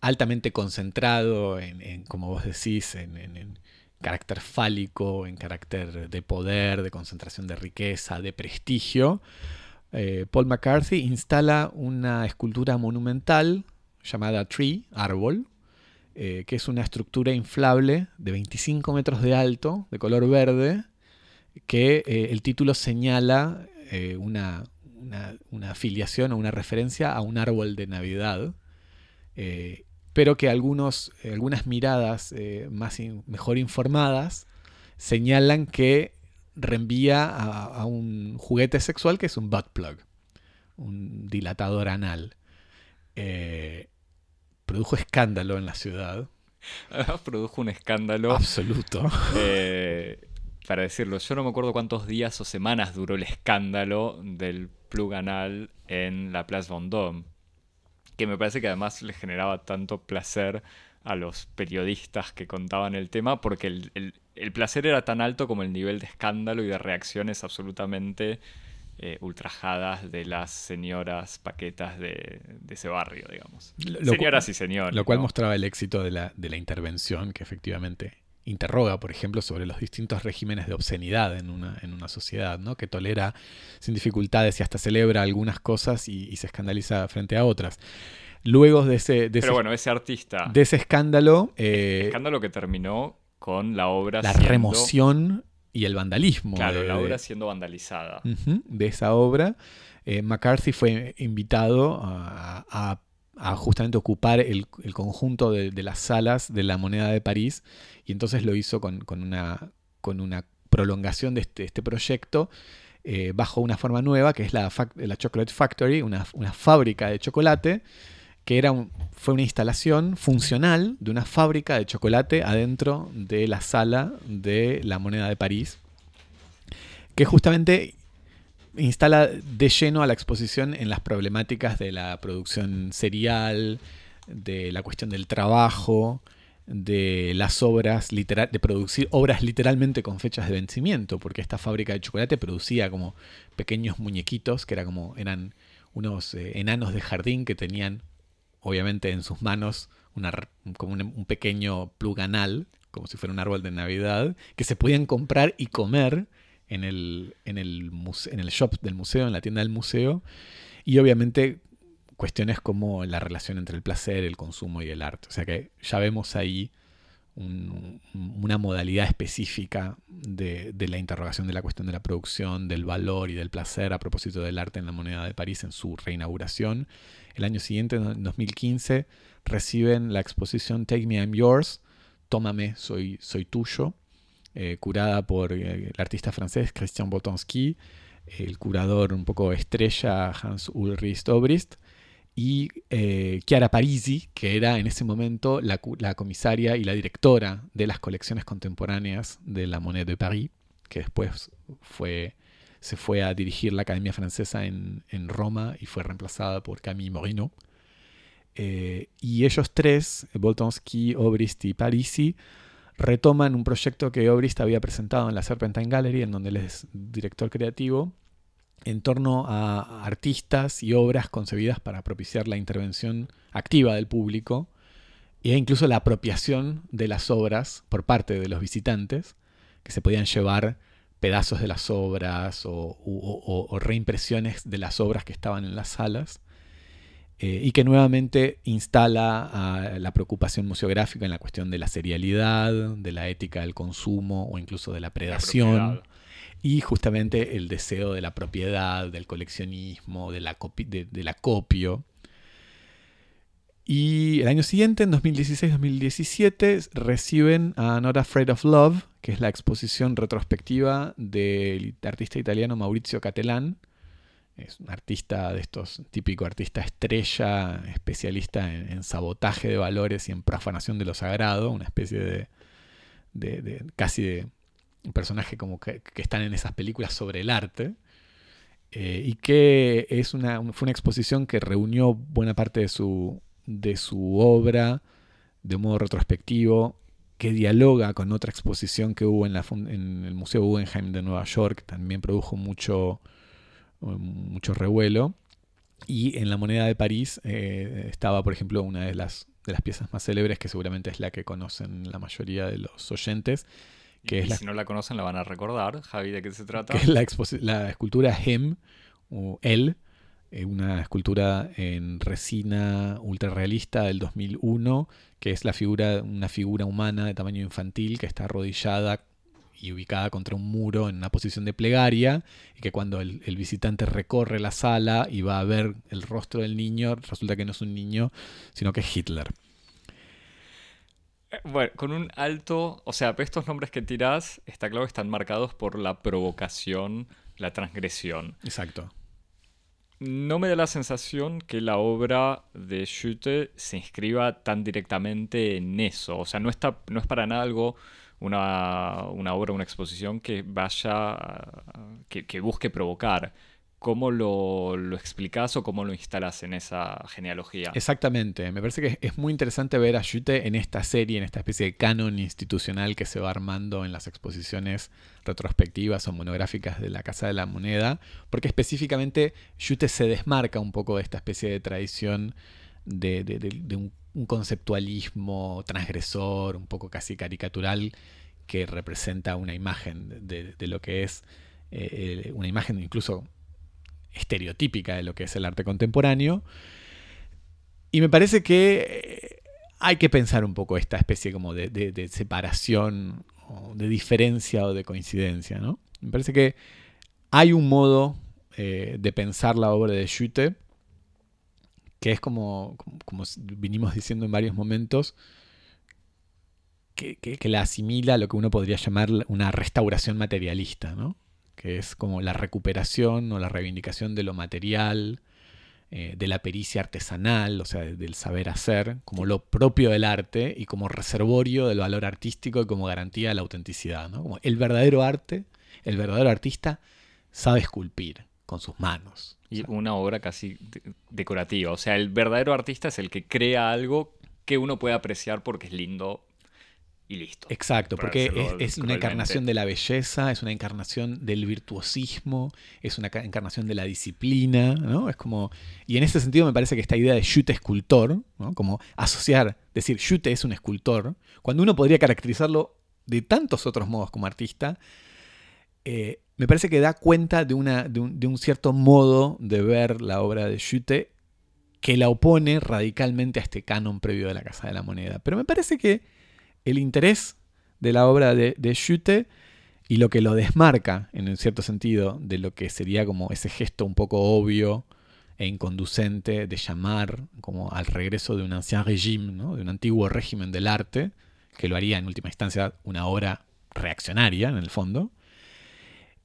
altamente concentrado en, en, como vos decís, en carácter fálico, en carácter de poder, de concentración de riqueza, de prestigio, eh, Paul McCarthy instala una escultura monumental llamada Tree, árbol, eh, que es una estructura inflable de 25 metros de alto, de color verde, que eh, el título señala una, una- afiliación o una referencia a un árbol de Navidad, pero que algunos, algunas miradas más mejor informadas señalan que reenvía a, a un juguete sexual que es un butt plug, un dilatador anal. Eh, produjo escándalo en la ciudad, además produjo un escándalo. absoluto. eh, para decirlo, yo no me acuerdo cuántos días o semanas duró el escándalo del plug anal en la Place Vendôme, que me parece que además le generaba tanto placer a los periodistas que contaban el tema, porque el, el- el placer era tan alto como el nivel de escándalo y de reacciones absolutamente eh, ultrajadas de las señoras paquetas de, de ese barrio, digamos. Lo- Señoras y señores. Lo cual ¿no? mostraba el éxito de la, de la intervención que efectivamente interroga, por ejemplo, sobre los distintos regímenes de obscenidad en una, en una sociedad, ¿no? que tolera sin dificultades y hasta celebra algunas cosas y, y se escandaliza frente a otras. Luego de ese, de ese, Pero bueno, ese artista, de ese escándalo, eh, escándalo que terminó con la obra la siendo- remoción y el vandalismo Claro, de- la obra siendo vandalizada. De esa obra. Eh, McCarthy fue invitado a, a- a justamente ocupar el, el conjunto de, de las salas de la moneda de París y entonces lo hizo con, con una, con una prolongación de este, este proyecto eh, bajo una forma nueva que es la, la Chocolate Factory, una, una fábrica de chocolate que era fue una instalación funcional de una fábrica de chocolate adentro de la sala de la moneda de París que justamente instala de lleno a la exposición en las problemáticas de la producción serial, de la cuestión del trabajo, de las obras, litera- de producir obras literalmente con fechas de vencimiento, porque esta fábrica de chocolate producía como pequeños muñequitos, que era como, eran unos eh, enanos de jardín que tenían, obviamente, en sus manos como un, pequeño plug anal, como si fuera un árbol de Navidad, que se podían comprar y comer en el, en el, shop del museo, en la tienda del museo, y obviamente cuestiones como la relación entre el placer, el consumo y el arte. O sea que ya vemos ahí un- una modalidad específica de, de la interrogación de la cuestión de la producción, del valor y del placer a propósito del arte en la moneda de París en su reinauguración. El año siguiente, en 2015, reciben la exposición Take Me I'm Yours, Tómame, soy, soy tuyo, eh, curada por eh, el artista francés Christian Boltanski, el curador un poco estrella Hans Ulrich Obrist, y eh, Chiara Parisi, que era en ese momento la, comisaria y la directora de las colecciones contemporáneas de la Monnaie de Paris, que después fue, se fue a dirigir la Academia Francesa en, Roma y fue reemplazada por Camille Morino. Eh, y ellos tres, Boltanski, Obrist y Parisi, retoman un proyecto que Obrist había presentado en la Serpentine Gallery, en donde él es director creativo, en torno a artistas y obras concebidas para propiciar la intervención activa del público e incluso la apropiación de las obras por parte de los visitantes, que se podían llevar pedazos de las obras o, reimpresiones de las obras que estaban en las salas, eh, y que nuevamente instala la preocupación museográfica en la cuestión de la serialidad, de la ética del consumo o incluso de la predación y justamente el deseo de la propiedad, del coleccionismo, de la del acopio. Y el año siguiente, en 2016-2017, reciben a Not Afraid of Love, que es la exposición retrospectiva del artista italiano Maurizio Cattelan. Es un artista de estos, típico artista estrella, especialista en, sabotaje de valores y en profanación de lo sagrado, una especie de casi de un personaje como que, están en esas películas sobre el arte. Eh, y que es una, fue una exposición que reunió buena parte de su, de su obra de modo retrospectivo, que dialoga con otra exposición que hubo en, la, en el Museo Guggenheim de Nueva York, también produjo mucho, mucho revuelo. Y en la moneda de París eh, estaba, por ejemplo, una de las, de las piezas más célebres, que seguramente es la que conocen la mayoría de los oyentes, y si no la conocen la van a recordar. Javi, ¿de qué se trata? Que es la, la escultura Hem, o El, una escultura en resina ultrarrealista del 2001, que es la figura, una figura humana de tamaño infantil que está arrodillada y ubicada contra un muro en una posición de plegaria, y que cuando el, el, visitante recorre la sala y va a ver el rostro del niño, resulta que no es un niño, sino que es Hitler. Bueno, con un alto, o sea, estos nombres que tirás, está claro que están marcados por la provocación, la transgresión. Exacto. No me da la sensación que la obra de Schütte se inscriba tan directamente en eso. O sea, no, está, no es para nada algo, una, una obra, una exposición que vaya, que, que busque provocar cómo lo, lo explicas o cómo lo instalas en esa genealogía. Exactamente, me parece que es muy interesante ver a Jute en esta serie, en esta especie de canon institucional que se va armando en las exposiciones retrospectivas o monográficas de la Casa de la Moneda, porque específicamente Jute se desmarca un poco de esta especie de tradición de, un, conceptualismo transgresor, un poco casi caricatural, que representa una imagen de, lo que es eh, eh, una imagen incluso estereotípica de lo que es el arte contemporáneo. Y me parece que eh, hay que pensar un poco esta especie como de, separación, o de diferencia o de coincidencia. ¿no? Me parece que hay un modo eh, de pensar la obra de Schütte que es como, como, vinimos diciendo en varios momentos, que, que, la asimila a lo que uno podría llamar una restauración materialista, ¿no? Que es como la recuperación o la reivindicación de lo material, eh, de la pericia artesanal, o sea, del saber hacer, como lo propio del arte y como reservorio del valor artístico y como garantía de la autenticidad. ¿no? Como el verdadero arte, el verdadero artista sabe esculpir con sus manos. Y una obra casi decorativa. O sea, el verdadero artista es el que crea algo que uno puede apreciar porque es lindo y listo. Exacto, porque es, una encarnación de la belleza, es una encarnación del virtuosismo, es una encarnación de la disciplina, ¿no? Es como. Y en ese sentido me parece que esta idea de Schütte escultor, ¿no? Como asociar, decir Schütte es un escultor, cuando uno podría caracterizarlo de tantos otros modos como artista, eh, me parece que da cuenta de, una, de, un, cierto modo de ver la obra de Schütte que la opone radicalmente a este canon previo de la Casa de la Moneda. Pero me parece que el interés de la obra de, de y lo que lo desmarca, en un cierto sentido, de lo que sería como ese gesto un poco obvio e inconducente de llamar como al regreso de un ancien régime, de un antiguo régimen del arte, que lo haría en última instancia una obra reaccionaria, en el fondo.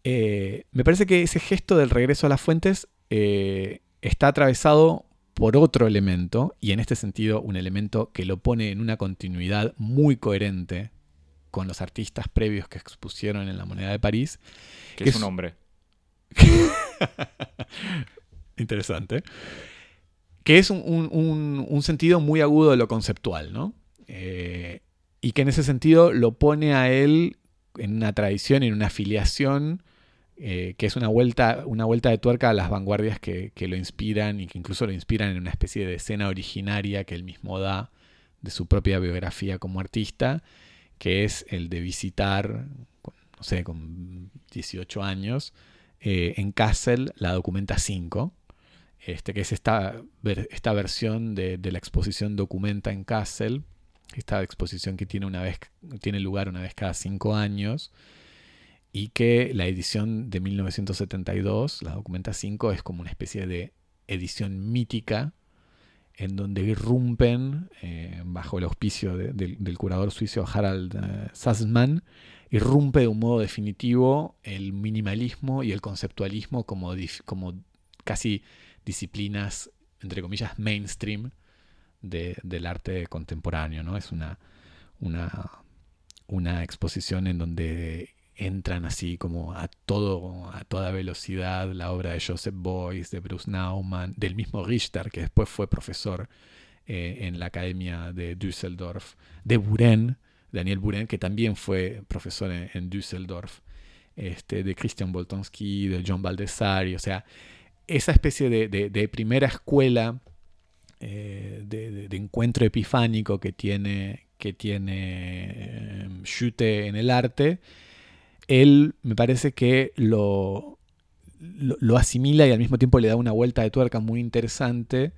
Eh, me parece que ese gesto del regreso a las fuentes eh, está atravesado por otro elemento, y en este sentido un elemento que lo pone en una continuidad muy coherente con los artistas previos que expusieron en la moneda de París. Que, es un hombre. Interesante. Que es un, sentido muy agudo de lo conceptual, ¿no? Eh, y que en ese sentido lo pone a él en una tradición, en una afiliación, eh, que es una vuelta, una vuelta de tuerca a las vanguardias que, lo inspiran y que incluso lo inspiran en una especie de escena originaria que él mismo da de su propia biografía como artista, que es el de visitar, no sé, con 18 años, eh, en Kassel la Documenta 5, este, que es esta, esta versión de, de, la exposición Documenta en Kassel, esta exposición que tiene, una vez, tiene lugar una vez cada cinco años y que la edición de 1972, la Documenta 5, es como una especie de edición mítica en donde irrumpen, eh, bajo el auspicio del curador suizo Harald Sassmann, irrumpe de un modo definitivo el minimalismo y el conceptualismo como, como casi disciplinas, entre comillas, mainstream del arte contemporáneo. ¿no? Es una, una, una exposición en donde entran así como a todo a toda velocidad la obra de Joseph Beuys, de Bruce Naumann, del mismo Richter que después fue profesor eh, en la Academia de Düsseldorf, de Buren, Daniel Buren que también fue profesor en, Düsseldorf, este, de Christian Boltonski, de John Baldessari, o sea, esa especie de primera escuela eh, de, encuentro epifánico que tiene, que tiene eh, en el arte, él me parece que lo, lo, asimila y al mismo tiempo le da una vuelta de tuerca muy interesante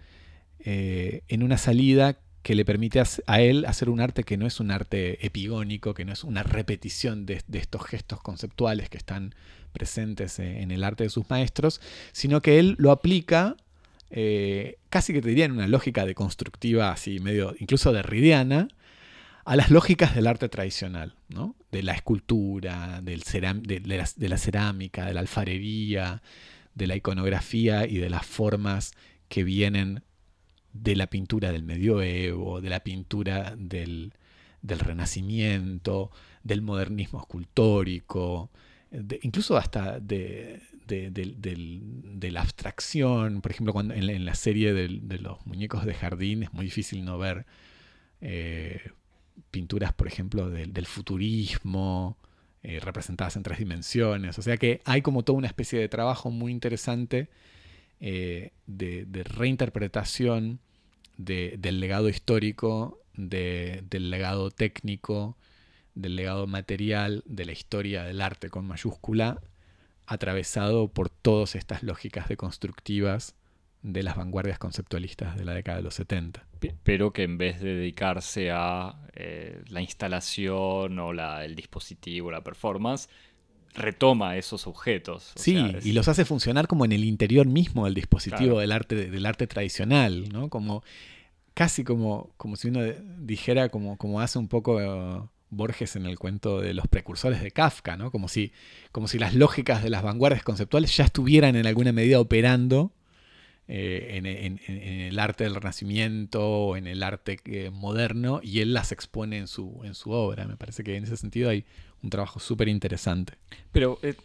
eh, en una salida que le permite a él hacer un arte que no es un arte epigónico, que no es una repetición de, de estos gestos conceptuales que están presentes en el arte de sus maestros, sino que él lo aplica eh, casi que te diría en una lógica deconstructiva, así medio incluso derridiana, a las lógicas del arte tradicional, ¿no? de la escultura, de, la, cerámica, de la alfarería, de la iconografía y de las formas que vienen de la pintura del medioevo, de la pintura del, renacimiento, del modernismo escultórico, incluso hasta de, la abstracción. Por ejemplo, cuando en, la serie de, los muñecos de jardín es muy difícil no ver eh, pinturas, por ejemplo, del, futurismo, eh, representadas en tres dimensiones. O sea que hay como toda una especie de trabajo muy interesante eh, de, reinterpretación del legado histórico, del legado técnico, del legado material, de la historia del arte con mayúscula, atravesado por todas estas lógicas deconstructivas de las vanguardias conceptualistas de la década de los 70. Pero que en vez de dedicarse a eh, la instalación o la, el dispositivo, la performance, retoma esos objetos. sí, y los hace funcionar como en el interior mismo del dispositivo del, arte, del arte tradicional, ¿no? Como, casi como, como si uno dijera, como, como hace un poco... Borges en el cuento de los precursores de Kafka, ¿no? Como si, como si las lógicas de las vanguardias conceptuales ya estuvieran en alguna medida operando eh, en, el arte del Renacimiento en el arte eh, moderno y él las expone en su, en su obra. Me parece que en ese sentido hay un trabajo súper interesante. Pero eh,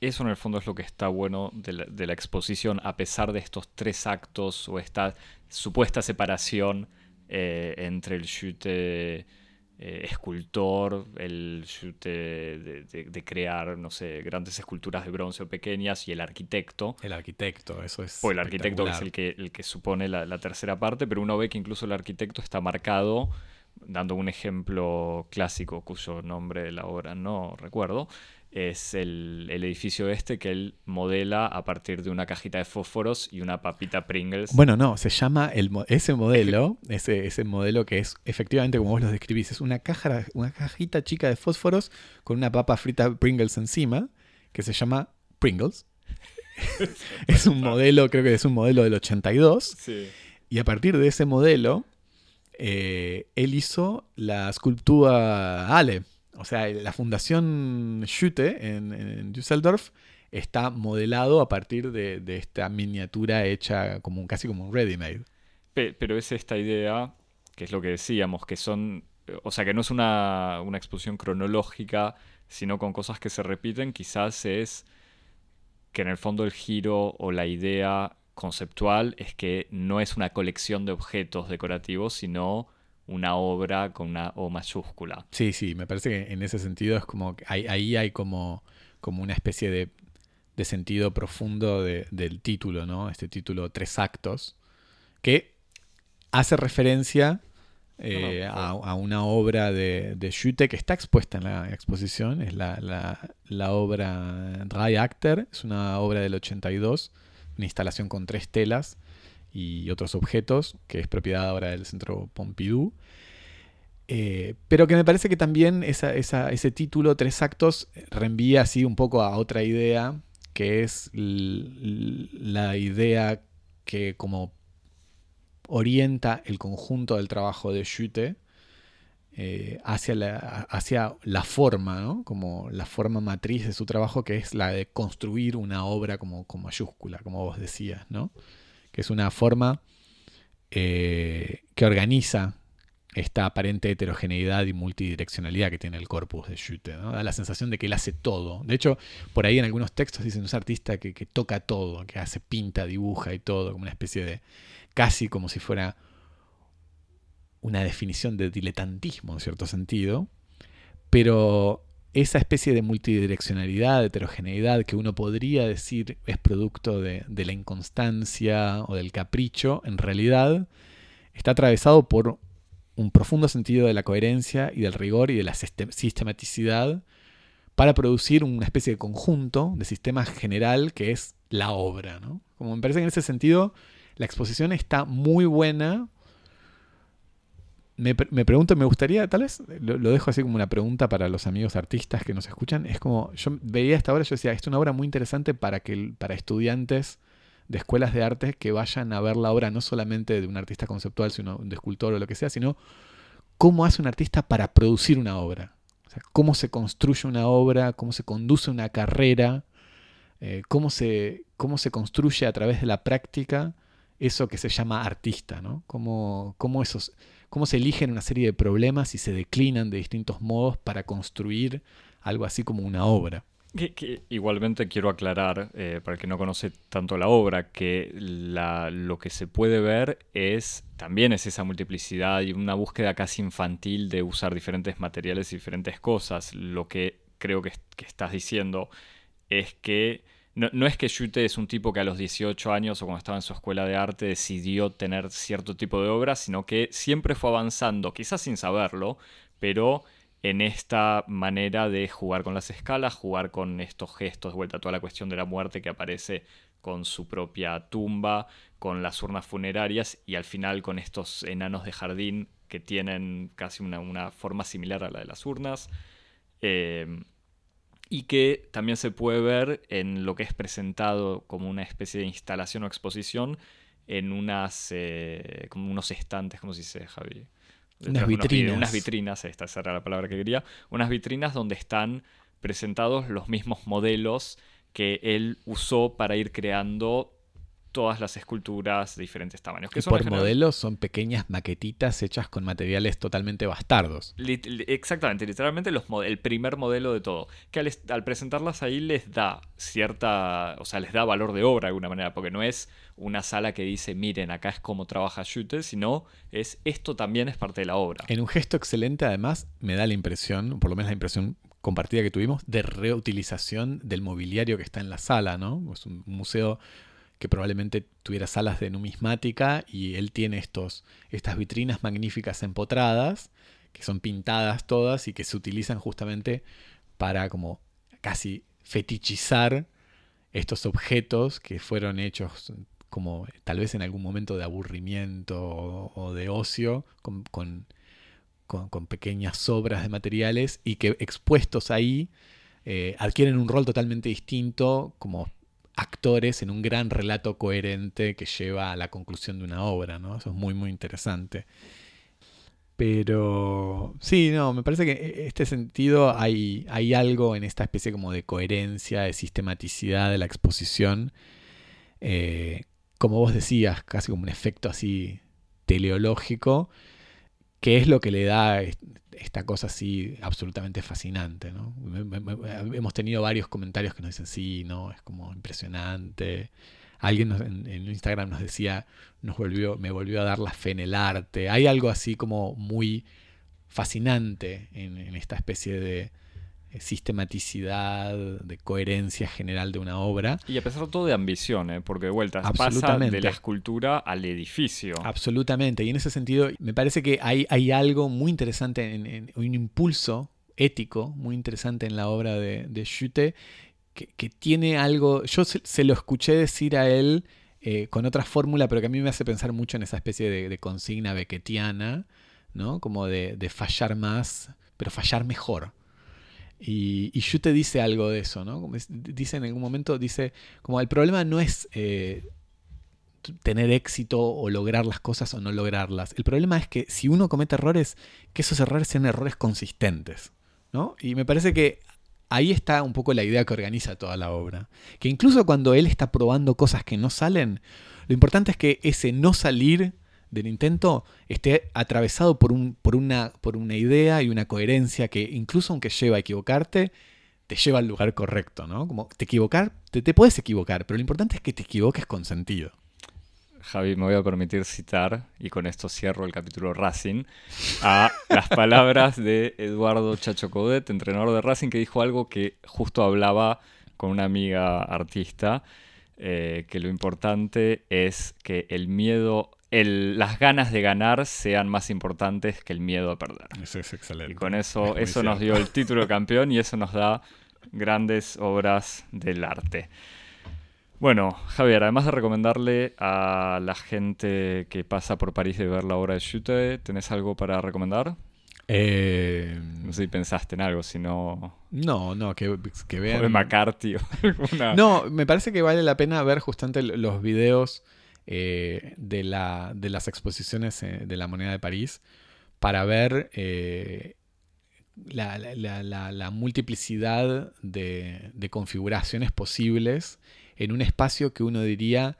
eso en el fondo es lo que está bueno de la, exposición, a pesar de estos tres actos o esta supuesta separación entre el chute eh, escultor, el de, crear, no sé, grandes esculturas de bronce o pequeñas, y el arquitecto. El arquitecto, eso es. Pues el arquitecto es el que, el que supone la, la, tercera parte, pero uno ve que incluso el arquitecto está marcado, dando un ejemplo clásico cuyo nombre de la obra no recuerdo, es el, edificio este que él modela a partir de una cajita de fósforos y una papita Pringles. Bueno, no, se llama el, ese modelo, ese, ese modelo que es efectivamente como vos lo describís, es una, caja, una cajita chica de fósforos con una papa frita Pringles encima, que se llama Pringles. es un modelo, creo que es un modelo del 82. Y a partir de ese modelo, eh, él hizo la escultura Ale. O sea, la fundación Schütte en, Düsseldorf está modelado a partir de, esta miniatura hecha como casi como un ready-made. Pero es esta idea, que es lo que decíamos, que son, o sea, que no es una, una exposición cronológica, sino con cosas que se repiten, quizás es que en el fondo el giro o la idea conceptual es que no es una colección de objetos decorativos, sino una obra con una O mayúscula. Sí, sí, me parece que en ese sentido es como ahí hay como, como una especie de, sentido profundo del título, ¿no? Este título Tres Actos, que hace referencia eh, a, una obra de, de Schütte que está expuesta en la exposición, es la, la, la obra Drei Acter, es una obra del 82 una instalación con tres telas y otros objetos, que es propiedad ahora del Centro Pompidou. Eh, pero que me parece que también ese título, Tres Actos, reenvía así un poco a otra idea, que es la idea que como orienta el conjunto del trabajo de Schütte eh, hacia, la, hacia la forma, ¿no? como la forma matriz de su trabajo, que es la de construir una obra como con mayúscula, como vos decías, ¿no? Que es una forma eh, que organiza esta aparente heterogeneidad y multidireccionalidad que tiene el corpus de Schütte. Da la sensación de que él hace todo. De hecho, por ahí en algunos textos dicen un artista que, que toca todo, que hace pinta, dibuja y todo, como una especie de, casi como si fuera una definición de diletantismo en cierto sentido, pero esa especie de multidireccionalidad, de heterogeneidad que uno podría decir es producto de, la inconstancia o del capricho, en realidad está atravesado por un profundo sentido de la coherencia y del rigor y de la sistematicidad para producir una especie de conjunto, de sistema general que es la obra. Como me parece que en ese sentido la exposición está muy buena me, me, pregunto, me gustaría, tal vez lo, dejo así como una pregunta para los amigos artistas que nos escuchan. Es como, yo veía esta obra, yo decía, es una obra muy interesante para, que, para estudiantes de escuelas de arte que vayan a ver la obra no solamente de un artista conceptual, sino de escultor o lo que sea, sino cómo hace un artista para producir una obra. O sea, cómo se construye una obra, cómo se conduce una carrera, eh, cómo, se, cómo se construye a través de la práctica eso que se llama artista, ¿no? Cómo, cómo esos cómo se eligen una serie de problemas y se declinan de distintos modos para construir algo así como una obra. Igualmente quiero aclarar, eh, para el que no conoce tanto la obra, que lo que se puede ver es también es esa multiplicidad y una búsqueda casi infantil de usar diferentes materiales y diferentes cosas. Lo que creo que estás diciendo es que no, es que Schütte es un tipo que a los 18 años o cuando estaba en su escuela de arte decidió tener cierto tipo de obra, sino que siempre fue avanzando, quizás sin saberlo, pero en esta manera de jugar con las escalas, jugar con estos gestos, vuelta a toda la cuestión de la muerte que aparece con su propia tumba, con las urnas funerarias y al final con estos enanos de jardín que tienen casi una, forma similar a la de las urnas. Eh, y que también se puede ver en lo que es presentado como una especie de instalación o exposición en unas eh, como unos estantes, como se dice, Javi? Unas vitrinas. Unas vitrinas, esta era la palabra que quería. Unas vitrinas donde están presentados los mismos modelos que él usó para ir creando todas las esculturas de diferentes tamaños. Que por modelos son pequeñas maquetitas hechas con materiales totalmente bastardos. exactamente, literalmente los el primer modelo de todo. Que al, presentarlas ahí les da cierta, o sea, les da valor de obra de alguna manera, porque no es una sala que dice, miren, acá es como trabaja Schütte, sino es esto también es parte de la obra. En un gesto excelente, además, me da la impresión, por lo menos la impresión compartida que tuvimos, de reutilización del mobiliario que está en la sala, ¿no? Es un museo que probablemente tuviera salas de numismática y él tiene estos, estas vitrinas magníficas empotradas, que son pintadas todas y que se utilizan justamente para como casi fetichizar estos objetos que fueron hechos como tal vez en algún momento de aburrimiento o, de ocio, con, con, con, pequeñas sobras de materiales y que expuestos ahí eh, adquieren un rol totalmente distinto como actores en un gran relato coherente que lleva a la conclusión de una obra, ¿no? Eso es muy, muy interesante. Pero sí, no, me parece que en este sentido hay, hay algo en esta especie como de coherencia, de sistematicidad de la exposición. Eh, como vos decías, casi como un efecto así teleológico, que es lo que le da esta cosa así absolutamente fascinante. ¿no? Hemos tenido varios comentarios que nos dicen, sí, no, es como impresionante. Alguien en, Instagram nos decía, nos volvió, me volvió a dar la fe en el arte. Hay algo así como muy fascinante en, esta especie de sistematicidad, de coherencia general de una obra. Y a pesar de todo de ambición, ¿eh? porque de vuelta pasa de la escultura al edificio. Absolutamente. Y en ese sentido, me parece que hay, hay algo muy interesante, en, un impulso ético muy interesante en la obra de, de Schütte, que, tiene algo, yo se, lo escuché decir a él eh, con otra fórmula, pero que a mí me hace pensar mucho en esa especie de, consigna becketiana, ¿no? Como de, fallar más, pero fallar mejor. Y, y dice algo de eso, ¿no? dice en algún momento, dice, como el problema no es eh, tener éxito o lograr las cosas o no lograrlas. El problema es que si uno comete errores, que esos errores sean errores consistentes. ¿no? Y me parece que ahí está un poco la idea que organiza toda la obra. Que incluso cuando él está probando cosas que no salen, lo importante es que ese no salir del intento esté atravesado por, un, por, una, por una idea y una coherencia que incluso aunque lleva a equivocarte, te lleva al lugar correcto, ¿no? Como te equivocar, te, te puedes equivocar, pero lo importante es que te equivoques con sentido. Javi, me voy a permitir citar, y con esto cierro el capítulo Racing, a las palabras de Eduardo Chacho Codet, entrenador de Racing, que dijo algo que justo hablaba con una amiga artista, eh, que lo importante es que el miedo, las ganas de ganar sean más importantes que el miedo a perder. Eso es excelente. Y con eso, eso nos dio el título de campeón y eso nos da grandes obras del arte. Bueno, Javier, además de recomendarle a la gente que pasa por París de ver la obra de Schütte, ¿tenés algo para recomendar? Eh, no sé si pensaste en algo, si no... No, no, que, que vean... O de McCarthy o alguna... No, me parece que vale la pena ver justamente los videos eh, de, la, de las exposiciones eh, de la moneda de París para ver la, la, multiplicidad de, de configuraciones posibles en un espacio que uno diría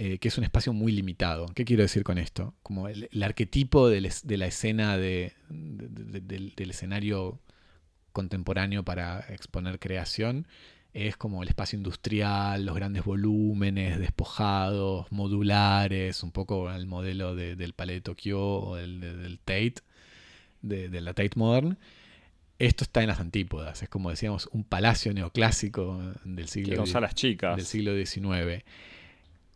eh, que es un espacio muy limitado. ¿Qué quiero decir con esto? Como el, arquetipo de, la escena del, escenario contemporáneo para exponer creación es como el espacio industrial, los grandes volúmenes, despojados, modulares, un poco el modelo del Palais de Tokio o del, Tate, de, la Tate Modern. Esto está en las antípodas, es como decíamos un palacio neoclásico del siglo, con salas chicas. del siglo XIX,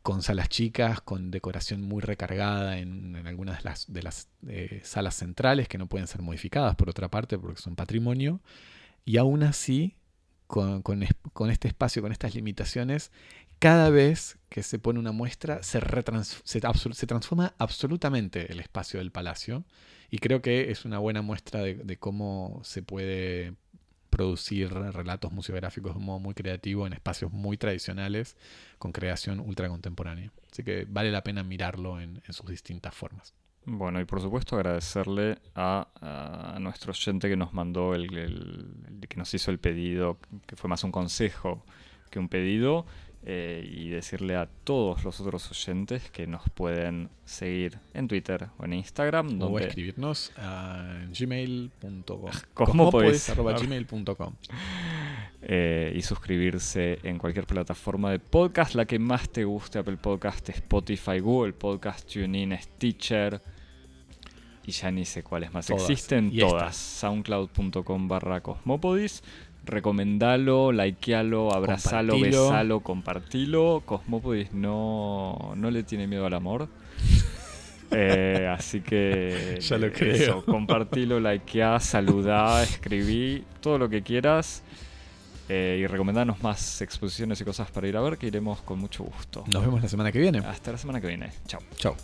con salas chicas, con decoración muy recargada en, algunas de las, de las eh, salas centrales que no pueden ser modificadas por otra parte porque son patrimonio, y aún así, con, este espacio, con estas limitaciones, cada vez que se pone una muestra se, se transforma absolutamente el espacio del palacio y creo que es una buena muestra de, cómo se puede producir relatos museográficos de un modo muy creativo en espacios muy tradicionales con creación ultra contemporánea. Así que vale la pena mirarlo en, sus distintas formas. Bueno, y por supuesto agradecerle a, nuestro oyente que nos mandó el, que nos hizo el pedido, que fue más un consejo que un pedido, eh, y decirle a todos los otros oyentes que nos pueden seguir en Twitter o en Instagram. O escribirnos a gmail.com. gmail.com. Eh, y suscribirse en cualquier plataforma de podcast, la que más te guste, Apple Podcast, Spotify, Google Podcast, TuneIn, Stitcher. Y ya ni sé cuáles más existen, todas. Soundcloud.com barra Cosmopodis recomendalo, likealo, abrazalo, besalo, compartilo. Cosmopodis no, no le tiene miedo al amor. Eh, así que ya lo creo. Eso, compartilo, likeá, saludá, escribí, todo lo que quieras. Eh, y recomendanos más exposiciones y cosas para ir a ver, que iremos con mucho gusto. Nos vemos la semana que viene. Hasta la semana que viene. Chao. Chao.